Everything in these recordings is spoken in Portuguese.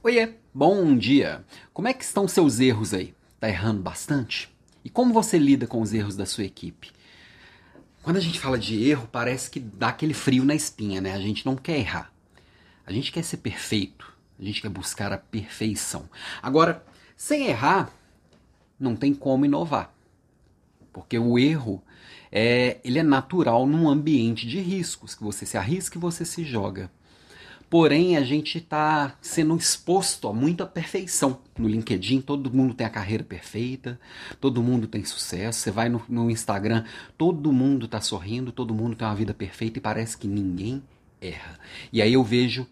Oiê, bom dia. Como é que estão seus erros aí? Tá errando bastante? E como você lida com os erros da sua equipe? Quando a gente fala de erro, parece que dá aquele frio na espinha, né? A gente não quer errar. A gente quer ser perfeito. A gente quer buscar a perfeição. Agora, sem errar, não tem como inovar. Porque o erro é, ele é natural num ambiente de riscos, que você se arrisca e você se joga. Porém, a gente está sendo exposto a muita perfeição. No LinkedIn, todo mundo tem a carreira perfeita, todo mundo tem sucesso. Você vai no, no Instagram, todo mundo está sorrindo, todo mundo tem uma vida perfeita e parece que ninguém erra. E aí eu vejo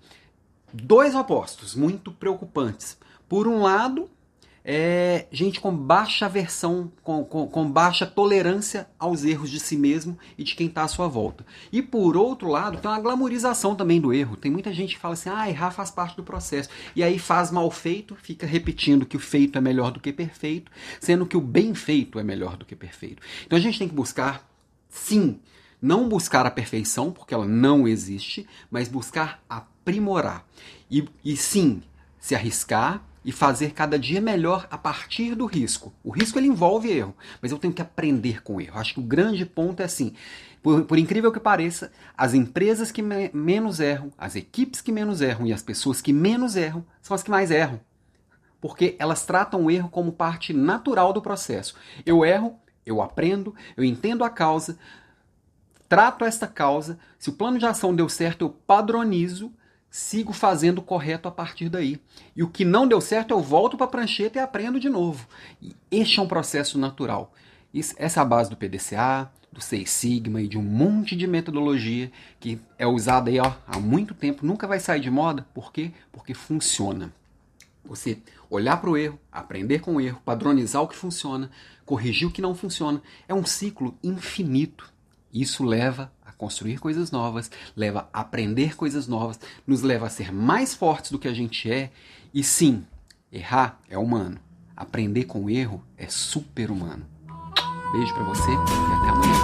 dois opostos muito preocupantes. Por um lado, é gente com baixa aversão, com, com, com, baixa tolerância aos erros de si mesmo e de quem está à sua volta. E por outro lado, tem uma glamorização também do erro. Tem muita gente que fala assim, ah, errar faz parte do processo. E aí faz mal feito, fica repetindo que o feito é melhor do que perfeito, sendo que o bem feito é melhor do que perfeito. Então a gente tem que buscar, sim, não buscar a perfeição, porque ela não existe, mas buscar aprimorar. E, e sim, se arriscar e fazer cada dia melhor a partir do risco. O risco ele envolve erro, mas eu tenho que aprender com erro. Acho que o grande ponto é assim, por, por incrível que pareça, as empresas que me, menos erram, as equipes que menos erram e as pessoas que menos erram são as que mais erram. Porque elas tratam o erro como parte natural do processo. Eu erro, eu aprendo, eu entendo a causa, trato esta causa, se o plano de ação deu certo, eu padronizo sigo fazendo correto a partir daí. E o que não deu certo, eu volto para a prancheta e aprendo de novo. E este é um processo natural. Essa é a base do PDCA, do Seis Sigma e de um monte de metodologia que é usada aí ó, há muito tempo, nunca vai sair de moda. Por quê? Porque funciona. Você olhar para o erro, aprender com o erro, padronizar o que funciona, corrigir o que não funciona, é um ciclo infinito. Isso leva construir coisas novas, leva a aprender coisas novas, nos leva a ser mais fortes do que a gente é. E sim, errar é humano. Aprender com o erro é super humano. Beijo para você e até amanhã.